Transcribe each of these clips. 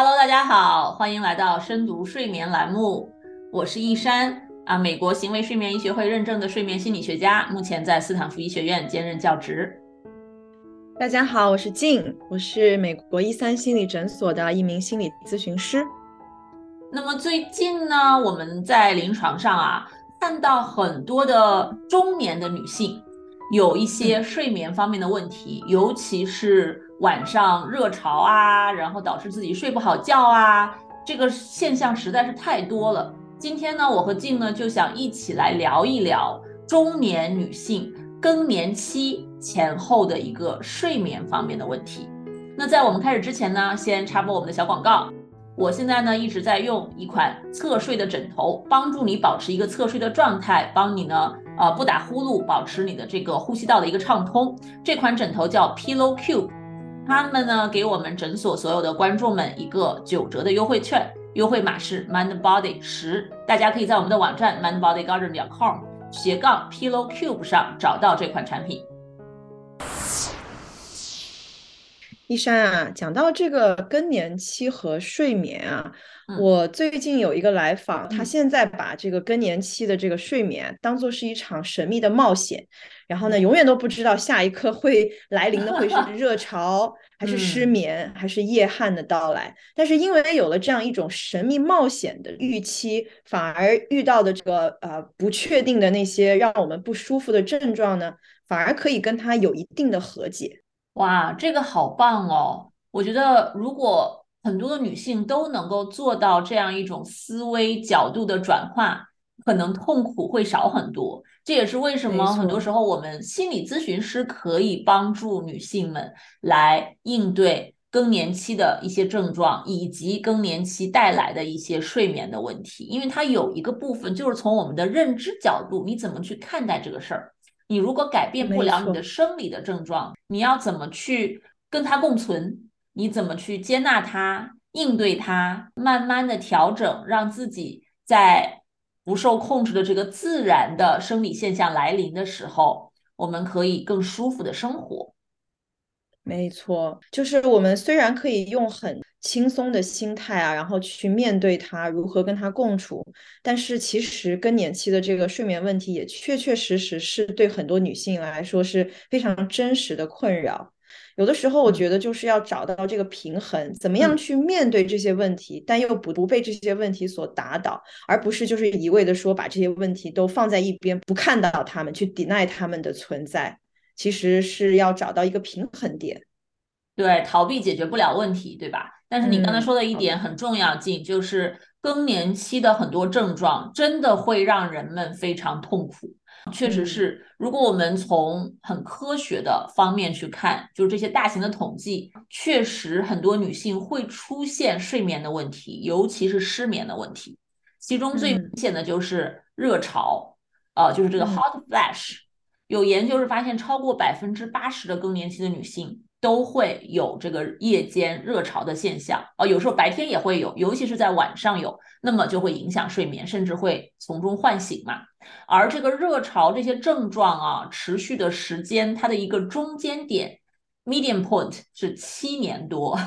Hello，大家好，欢迎来到深读睡眠栏目，我是易山啊，美国行为睡眠医学会认证的睡眠心理学家，目前在斯坦福医学院兼任教职。大家好，我是静，我是美国一三心理诊所的一名心理咨询师。那么最近呢，我们在临床上啊，看到很多的中年的女性有一些睡眠方面的问题，尤其是晚上热潮啊，然后导致自己睡不好觉啊，这个现象实在是太多了。今天呢，我和静呢就想一起来聊一聊中年女性更年期前后的一个睡眠方面的问题。那在我们开始之前呢，先插播我们的小广告。我现在呢一直在用一款侧睡的枕头，帮助你保持一个侧睡的状态，帮你呢呃不打呼噜，保持你的这个呼吸道的一个畅通。这款枕头叫 Pillow Cube，他们呢给我们诊所所有的观众们一个九折的优惠券，优惠码是 Mind Body 十，大家可以在我们的网站 mindbodygarden.com 斜杠 Pillow Cube 上找到这款产品。一山啊，讲到这个更年期和睡眠啊，我最近有一个来访，他现在把这个更年期的这个睡眠当做是一场神秘的冒险，然后呢，永远都不知道下一刻会来临的会是 热潮，还是失眠，还是夜汗的到来。但是因为有了这样一种神秘冒险的预期，反而遇到的这个呃不确定的那些让我们不舒服的症状呢，反而可以跟他有一定的和解。哇，这个好棒哦！我觉得如果很多的女性都能够做到这样一种思维角度的转化，可能痛苦会少很多。这也是为什么很多时候我们心理咨询师可以帮助女性们来应对更年期的一些症状，以及更年期带来的一些睡眠的问题，因为它有一个部分就是从我们的认知角度，你怎么去看待这个事儿。你如果改变不了你的生理的症状，你要怎么去跟它共存？你怎么去接纳它、应对它，慢慢的调整，让自己在不受控制的这个自然的生理现象来临的时候，我们可以更舒服的生活。没错，就是我们虽然可以用很轻松的心态啊，然后去面对它，如何跟它共处，但是其实更年期的这个睡眠问题也确确实实是对很多女性来说是非常真实的困扰。有的时候，我觉得就是要找到这个平衡，怎么样去面对这些问题，但又不不被这些问题所打倒，而不是就是一味的说把这些问题都放在一边，不看到他们，去 deny 他们的存在。其实是要找到一个平衡点，对，逃避解决不了问题，对吧？但是你刚才说的一点很重要，静就是更年期的很多症状真的会让人们非常痛苦。确实是，如果我们从很科学的方面去看，就是这些大型的统计，确实很多女性会出现睡眠的问题，尤其是失眠的问题。其中最明显的就是热潮，呃，就是这个 hot flash。有研究是发现，超过百分之八十的更年期的女性都会有这个夜间热潮的现象，哦，有时候白天也会有，尤其是在晚上有，那么就会影响睡眠，甚至会从中唤醒嘛。而这个热潮这些症状啊，持续的时间，它的一个中间点 （median point） 是七年多，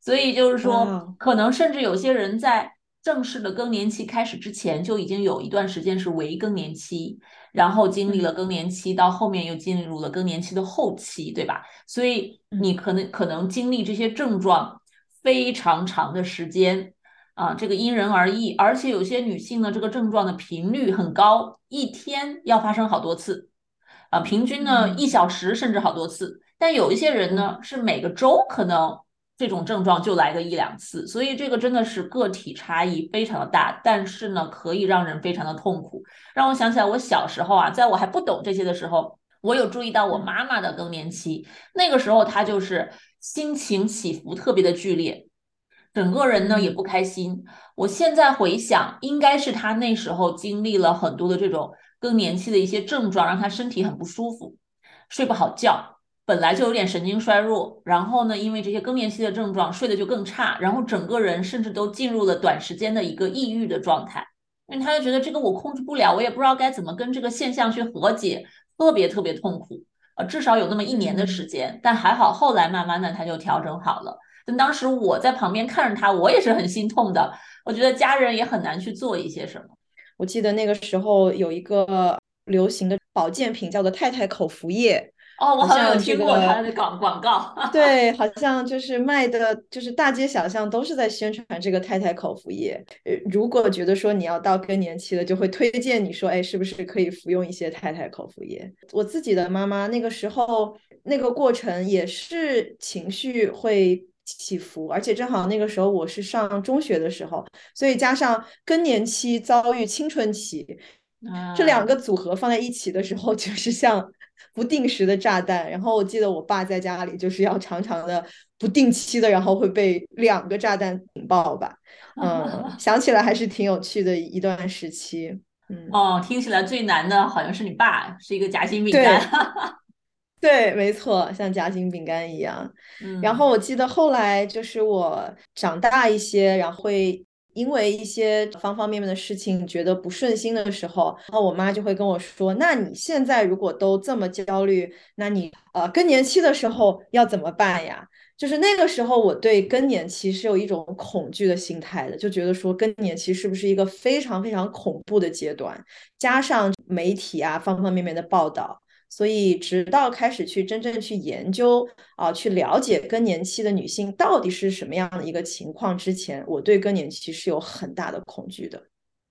所以就是说，可能甚至有些人在。正式的更年期开始之前，就已经有一段时间是围更年期，然后经历了更年期，到后面又进入了更年期的后期，对吧？所以你可能可能经历这些症状非常长的时间啊，这个因人而异。而且有些女性呢，这个症状的频率很高，一天要发生好多次啊，平均呢一小时甚至好多次。但有一些人呢，是每个周可能。这种症状就来个一两次，所以这个真的是个体差异非常的大，但是呢，可以让人非常的痛苦。让我想起来，我小时候啊，在我还不懂这些的时候，我有注意到我妈妈的更年期，那个时候她就是心情起伏特别的剧烈，整个人呢也不开心。我现在回想，应该是她那时候经历了很多的这种更年期的一些症状，让她身体很不舒服，睡不好觉。本来就有点神经衰弱，然后呢，因为这些更年期的症状，睡得就更差，然后整个人甚至都进入了短时间的一个抑郁的状态。因为他就觉得这个我控制不了，我也不知道该怎么跟这个现象去和解，特别特别痛苦。呃，至少有那么一年的时间，但还好后来慢慢的他就调整好了。但当时我在旁边看着他，我也是很心痛的。我觉得家人也很难去做一些什么。我记得那个时候有一个流行的保健品叫做太太口服液。哦，我好像有听过他的广 广告。对，好像就是卖的，就是大街小巷都是在宣传这个太太口服液。呃，如果觉得说你要到更年期了，就会推荐你说，哎，是不是可以服用一些太太口服液？我自己的妈妈那个时候那个过程也是情绪会起伏，而且正好那个时候我是上中学的时候，所以加上更年期遭遇青春期，这两个组合放在一起的时候，就是像。不定时的炸弹，然后我记得我爸在家里就是要常常的不定期的，然后会被两个炸弹引爆吧。嗯，想起来还是挺有趣的一段时期。嗯，哦，听起来最难的好像是你爸，是一个夹心饼干。对，没错，像夹心饼干一样。嗯，然后我记得后来就是我长大一些，然后会。因为一些方方面面的事情觉得不顺心的时候，然后我妈就会跟我说：“那你现在如果都这么焦虑，那你呃更年期的时候要怎么办呀？”就是那个时候，我对更年期是有一种恐惧的心态的，就觉得说更年期是不是一个非常非常恐怖的阶段？加上媒体啊方方面面的报道。所以，直到开始去真正去研究啊，去了解更年期的女性到底是什么样的一个情况之前，我对更年期是有很大的恐惧的。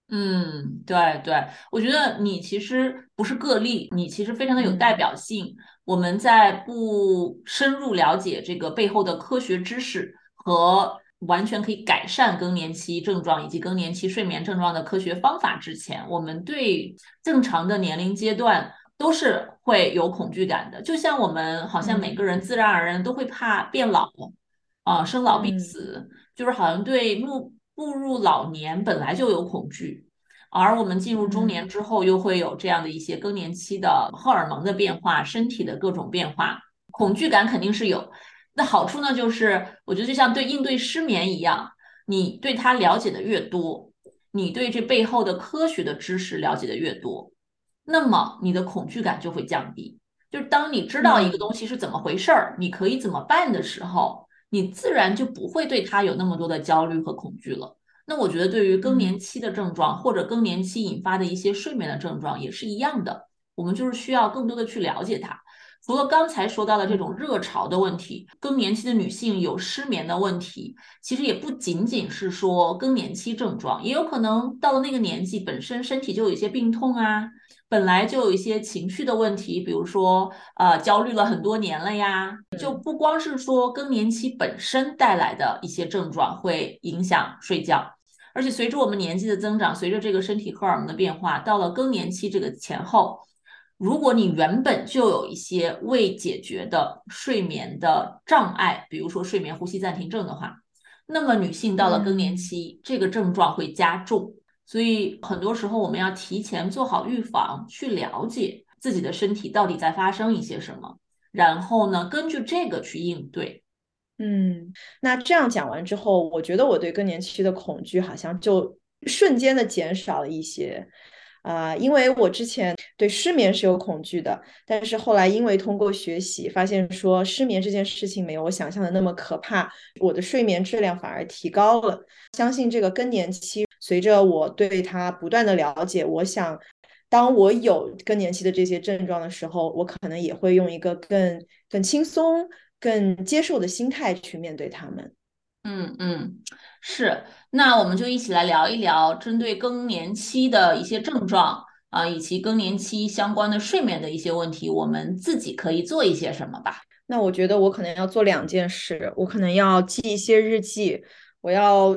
嗯，对对，我觉得你其实不是个例，你其实非常的有代表性。我们在不深入了解这个背后的科学知识和完全可以改善更年期症状以及更年期睡眠症状的科学方法之前，我们对正常的年龄阶段。都是会有恐惧感的，就像我们好像每个人自然而然都会怕变老，啊，生老病死，就是好像对步步入老年本来就有恐惧，而我们进入中年之后又会有这样的一些更年期的荷尔蒙的变化，身体的各种变化，恐惧感肯定是有。那好处呢，就是我觉得就像对应对失眠一样，你对它了解的越多，你对这背后的科学的知识了解的越多。那么你的恐惧感就会降低，就是当你知道一个东西是怎么回事儿，你可以怎么办的时候，你自然就不会对它有那么多的焦虑和恐惧了。那我觉得对于更年期的症状或者更年期引发的一些睡眠的症状也是一样的，我们就是需要更多的去了解它。除了刚才说到的这种热潮的问题，更年期的女性有失眠的问题，其实也不仅仅是说更年期症状，也有可能到了那个年纪本身身体就有一些病痛啊。本来就有一些情绪的问题，比如说，呃，焦虑了很多年了呀，就不光是说更年期本身带来的一些症状会影响睡觉，而且随着我们年纪的增长，随着这个身体荷尔蒙的变化，到了更年期这个前后，如果你原本就有一些未解决的睡眠的障碍，比如说睡眠呼吸暂停症的话，那么女性到了更年期，这个症状会加重。所以很多时候我们要提前做好预防，去了解自己的身体到底在发生一些什么，然后呢，根据这个去应对。嗯，那这样讲完之后，我觉得我对更年期的恐惧好像就瞬间的减少了一些。啊，因为我之前对失眠是有恐惧的，但是后来因为通过学习发现说失眠这件事情没有我想象的那么可怕，我的睡眠质量反而提高了。相信这个更年期，随着我对它不断的了解，我想当我有更年期的这些症状的时候，我可能也会用一个更更轻松、更接受的心态去面对他们。嗯嗯，是，那我们就一起来聊一聊针对更年期的一些症状啊，以及更年期相关的睡眠的一些问题，我们自己可以做一些什么吧？那我觉得我可能要做两件事，我可能要记一些日记，我要。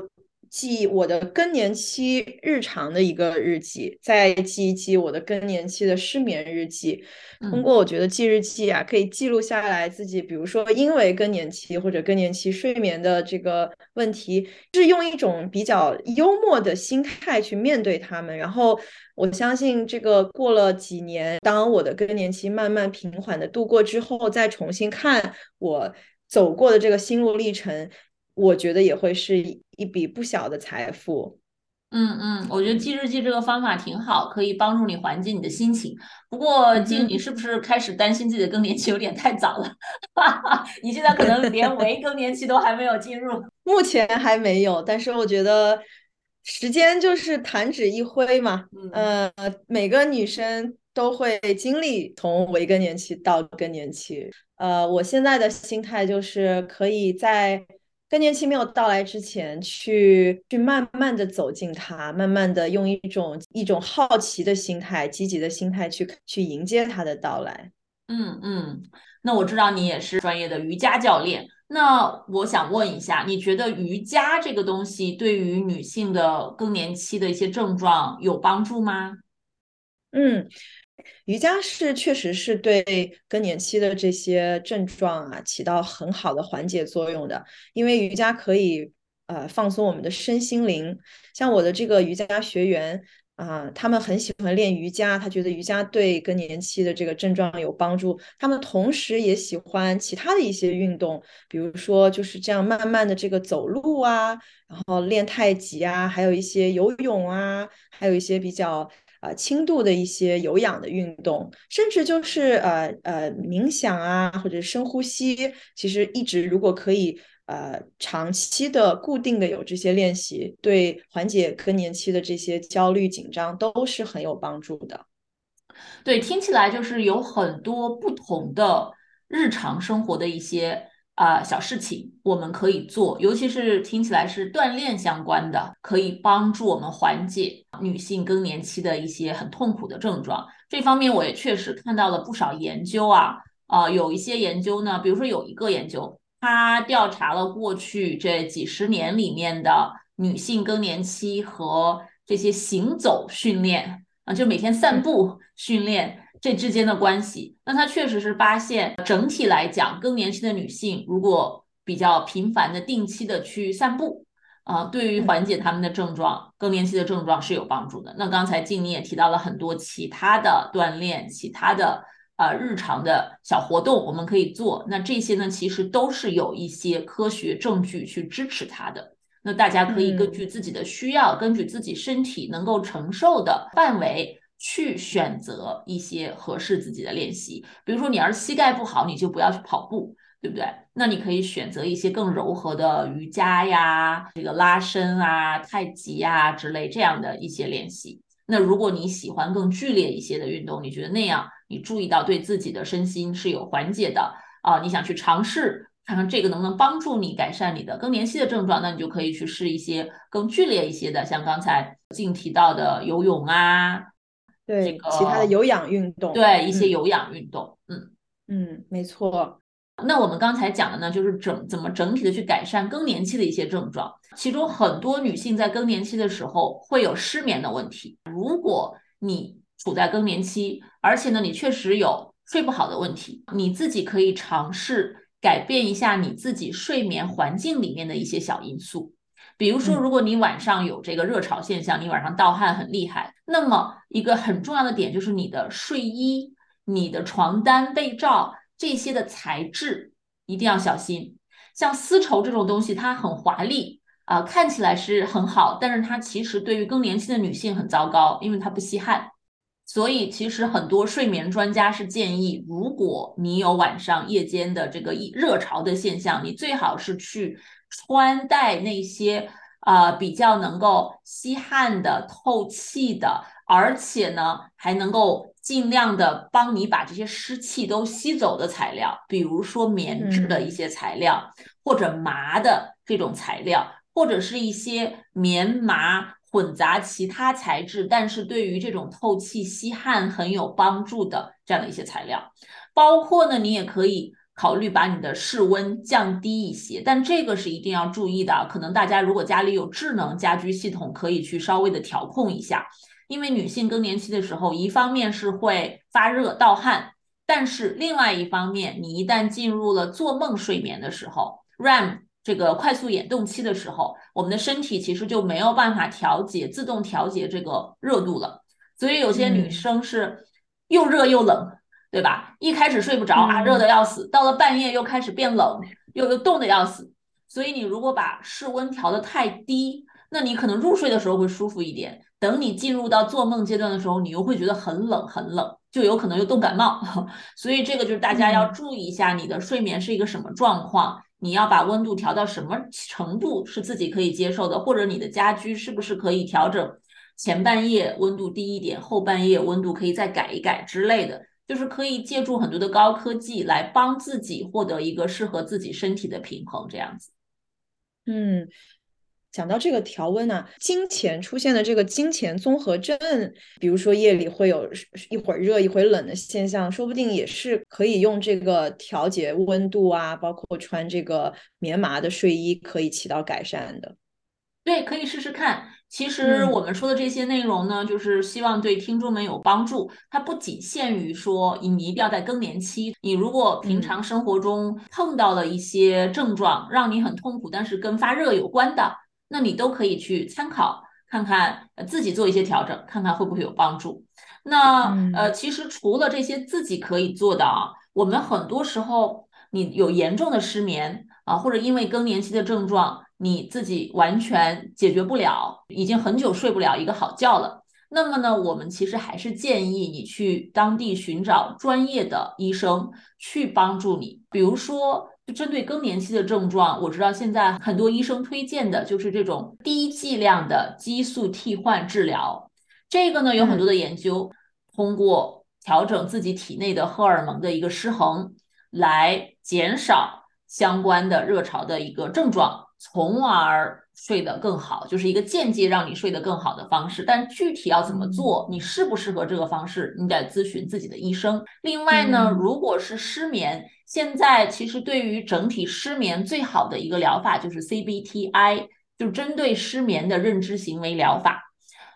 记我的更年期日常的一个日记，再记一记我的更年期的失眠日记。通过我觉得记日记啊，可以记录下来自己，比如说因为更年期或者更年期睡眠的这个问题，是用一种比较幽默的心态去面对他们。然后我相信，这个过了几年，当我的更年期慢慢平缓的度过之后，再重新看我走过的这个心路历程。我觉得也会是一笔不小的财富。嗯嗯，我觉得记日记这个方法挺好，可以帮助你缓解你的心情。不过静，你是不是开始担心自己的更年期有点太早了？你现在可能连围更年期都还没有进入。目前还没有，但是我觉得时间就是弹指一挥嘛。呃，每个女生都会经历从围更年期到更年期。呃，我现在的心态就是可以在。更年期没有到来之前，去去慢慢的走进它，慢慢的用一种一种好奇的心态、积极的心态去去迎接它的到来。嗯嗯，那我知道你也是专业的瑜伽教练，那我想问一下，你觉得瑜伽这个东西对于女性的更年期的一些症状有帮助吗？嗯。瑜伽是确实是对更年期的这些症状啊起到很好的缓解作用的，因为瑜伽可以呃放松我们的身心灵。像我的这个瑜伽学员啊，他们很喜欢练瑜伽，他觉得瑜伽对更年期的这个症状有帮助。他们同时也喜欢其他的一些运动，比如说就是这样慢慢的这个走路啊，然后练太极啊，还有一些游泳啊，还有一些比较。呃，轻度的一些有氧的运动，甚至就是呃呃冥想啊，或者深呼吸，其实一直如果可以呃长期的固定的有这些练习，对缓解更年期的这些焦虑紧张都是很有帮助的。对，听起来就是有很多不同的日常生活的一些。啊，小事情我们可以做，尤其是听起来是锻炼相关的，可以帮助我们缓解女性更年期的一些很痛苦的症状。这方面我也确实看到了不少研究啊，啊，有一些研究呢，比如说有一个研究，它调查了过去这几十年里面的女性更年期和这些行走训练啊，就每天散步训练。这之间的关系，那他确实是发现，整体来讲，更年期的女性如果比较频繁的、定期的去散步，啊，对于缓解他们的症状，更年期的症状是有帮助的。那刚才静妮也提到了很多其他的锻炼、其他的呃日常的小活动，我们可以做。那这些呢，其实都是有一些科学证据去支持它的。那大家可以根据自己的需要，根据自己身体能够承受的范围。去选择一些合适自己的练习，比如说你要是膝盖不好，你就不要去跑步，对不对？那你可以选择一些更柔和的瑜伽呀、这个拉伸啊、太极呀之类这样的一些练习。那如果你喜欢更剧烈一些的运动，你觉得那样你注意到对自己的身心是有缓解的啊，你想去尝试看看这个能不能帮助你改善你的更年期的症状，那你就可以去试一些更剧烈一些的，像刚才静提到的游泳啊。对其他的有氧运动，对一些有氧运动，嗯嗯，没错。那我们刚才讲的呢，就是整怎么整体的去改善更年期的一些症状，其中很多女性在更年期的时候会有失眠的问题。如果你处在更年期，而且呢你确实有睡不好的问题，你自己可以尝试改变一下你自己睡眠环境里面的一些小因素。比如说，如果你晚上有这个热潮现象，你晚上盗汗很厉害，那么一个很重要的点就是你的睡衣、你的床单、被罩这些的材质一定要小心。像丝绸这种东西，它很华丽啊，看起来是很好，但是它其实对于更年期的女性很糟糕，因为它不吸汗。所以，其实很多睡眠专家是建议，如果你有晚上夜间的这个热潮的现象，你最好是去。穿戴那些呃比较能够吸汗的、透气的，而且呢还能够尽量的帮你把这些湿气都吸走的材料，比如说棉质的一些材料，或者麻的这种材料，或者是一些棉麻混杂其他材质，但是对于这种透气吸汗很有帮助的这样的一些材料，包括呢你也可以。考虑把你的室温降低一些，但这个是一定要注意的。可能大家如果家里有智能家居系统，可以去稍微的调控一下。因为女性更年期的时候，一方面是会发热盗汗，但是另外一方面，你一旦进入了做梦睡眠的时候，REM 这个快速眼动期的时候，我们的身体其实就没有办法调节自动调节这个热度了。所以有些女生是又热又冷。对吧？一开始睡不着啊，热的要死；到了半夜又开始变冷，又又冻的要死。所以你如果把室温调的太低，那你可能入睡的时候会舒服一点，等你进入到做梦阶段的时候，你又会觉得很冷很冷，就有可能又冻感冒。所以这个就是大家要注意一下，你的睡眠是一个什么状况，你要把温度调到什么程度是自己可以接受的，或者你的家居是不是可以调整前半夜温度低一点，后半夜温度可以再改一改之类的。就是可以借助很多的高科技来帮自己获得一个适合自己身体的平衡，这样子。嗯，讲到这个调温呢，金钱出现的这个金钱综合症，比如说夜里会有一会儿热一会儿冷的现象，说不定也是可以用这个调节温度啊，包括穿这个棉麻的睡衣，可以起到改善的。对，可以试试看。其实我们说的这些内容呢，就是希望对听众们有帮助。它不仅限于说你一定要在更年期，你如果平常生活中碰到了一些症状让你很痛苦，但是跟发热有关的，那你都可以去参考看看，自己做一些调整，看看会不会有帮助。那呃，其实除了这些自己可以做的啊，我们很多时候你有严重的失眠啊，或者因为更年期的症状。你自己完全解决不了，已经很久睡不了一个好觉了。那么呢，我们其实还是建议你去当地寻找专业的医生去帮助你。比如说，就针对更年期的症状，我知道现在很多医生推荐的就是这种低剂量的激素替换治疗。这个呢，有很多的研究，通过调整自己体内的荷尔蒙的一个失衡，来减少相关的热潮的一个症状。从而睡得更好，就是一个间接让你睡得更好的方式。但具体要怎么做，你适不适合这个方式，你得咨询自己的医生。另外呢，如果是失眠，现在其实对于整体失眠最好的一个疗法就是 CBTI，就针对失眠的认知行为疗法。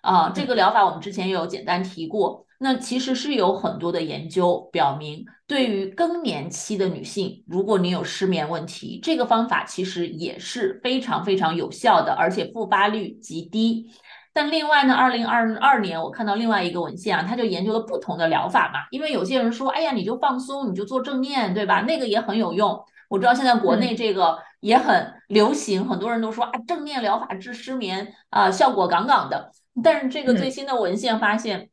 啊，这个疗法我们之前也有简单提过。那其实是有很多的研究表明，对于更年期的女性，如果你有失眠问题，这个方法其实也是非常非常有效的，而且复发率极低。但另外呢，二零二二年我看到另外一个文献啊，他就研究了不同的疗法嘛。因为有些人说，哎呀，你就放松，你就做正念，对吧？那个也很有用。我知道现在国内这个也很流行，很多人都说啊，正念疗法治失眠啊，效果杠杠的。但是这个最新的文献发现。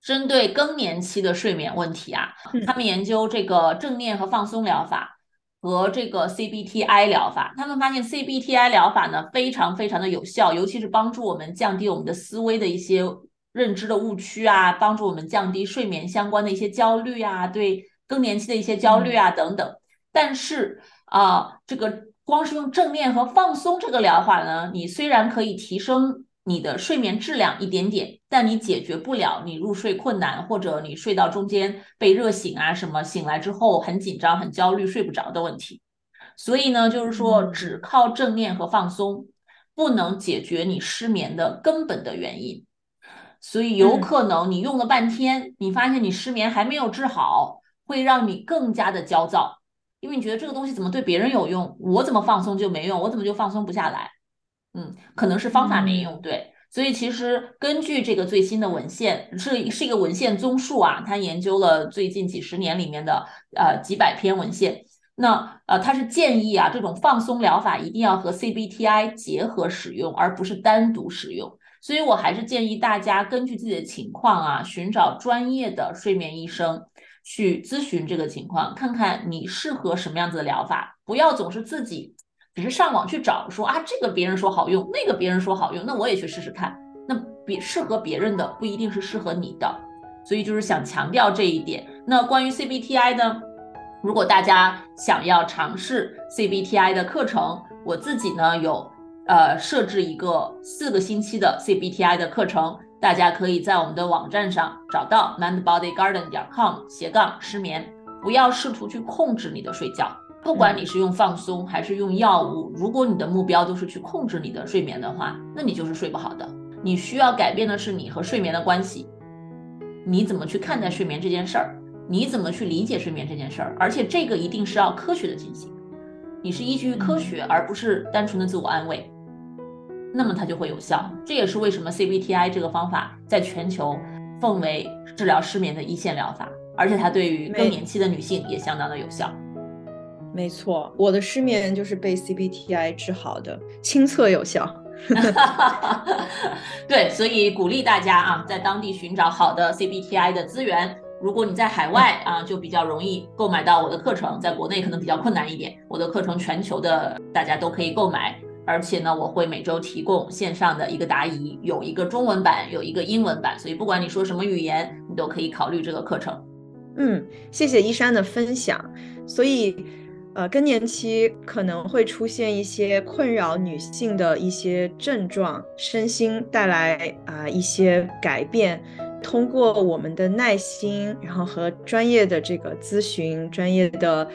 针对更年期的睡眠问题啊，他们研究这个正念和放松疗法和这个 CBTI 疗法，他们发现 CBTI 疗法呢非常非常的有效，尤其是帮助我们降低我们的思维的一些认知的误区啊，帮助我们降低睡眠相关的一些焦虑啊，对更年期的一些焦虑啊等等。但是啊，这个光是用正念和放松这个疗法呢，你虽然可以提升。你的睡眠质量一点点，但你解决不了你入睡困难，或者你睡到中间被热醒啊什么，醒来之后很紧张、很焦虑、睡不着的问题。所以呢，就是说只靠正念和放松，不能解决你失眠的根本的原因。所以有可能你用了半天，你发现你失眠还没有治好，会让你更加的焦躁，因为你觉得这个东西怎么对别人有用，我怎么放松就没用，我怎么就放松不下来？嗯，可能是方法没用对，所以其实根据这个最新的文献，是是一个文献综述啊，他研究了最近几十年里面的呃几百篇文献，那呃他是建议啊这种放松疗法一定要和 CBTI 结合使用，而不是单独使用，所以我还是建议大家根据自己的情况啊，寻找专业的睡眠医生去咨询这个情况，看看你适合什么样子的疗法，不要总是自己。只是上网去找说啊，这个别人说好用，那个别人说好用，那我也去试试看。那别适合别人的不一定是适合你的，所以就是想强调这一点。那关于 CBTI 呢，如果大家想要尝试 CBTI 的课程，我自己呢有呃设置一个四个星期的 CBTI 的课程，大家可以在我们的网站上找到 mindbodygarden 点 com 斜杠失眠。不要试图去控制你的睡觉。不管你是用放松还是用药物，如果你的目标都是去控制你的睡眠的话，那你就是睡不好的。你需要改变的是你和睡眠的关系，你怎么去看待睡眠这件事儿，你怎么去理解睡眠这件事儿，而且这个一定是要科学的进行，你是依据科学而不是单纯的自我安慰，那么它就会有效。这也是为什么 CBTI 这个方法在全球奉为治疗失眠的一线疗法，而且它对于更年期的女性也相当的有效。没错，我的失眠就是被 CBTI 治好的，亲测有效。对，所以鼓励大家啊，在当地寻找好的 CBTI 的资源。如果你在海外啊，就比较容易购买到我的课程，在国内可能比较困难一点。我的课程全球的大家都可以购买，而且呢，我会每周提供线上的一个答疑，有一个中文版，有一个英文版，所以不管你说什么语言，你都可以考虑这个课程。嗯，谢谢依山的分享。所以，呃，更年期可能会出现一些困扰女性的一些症状，身心带来啊一些改变。通过我们的耐心，然后和专业的这个咨询、专业的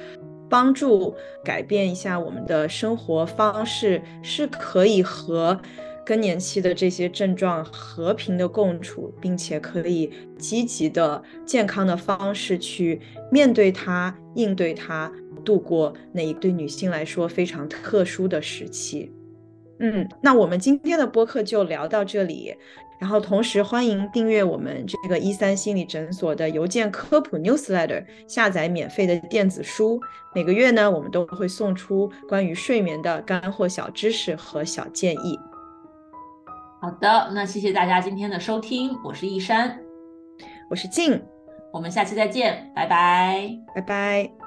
帮助，改变一下我们的生活方式，是可以和更年期的这些症状和平的共处，并且可以积极的、健康的方式去面对它、应对它，度过那一对女性来说非常特殊的时期。嗯，那我们今天的播客就聊到这里。然后同时欢迎订阅我们这个一三心理诊所的邮件科普 newsletter，下载免费的电子书。每个月呢，我们都会送出关于睡眠的干货小知识和小建议。好的，那谢谢大家今天的收听，我是易山，我是静，我们下期再见，拜拜，拜拜。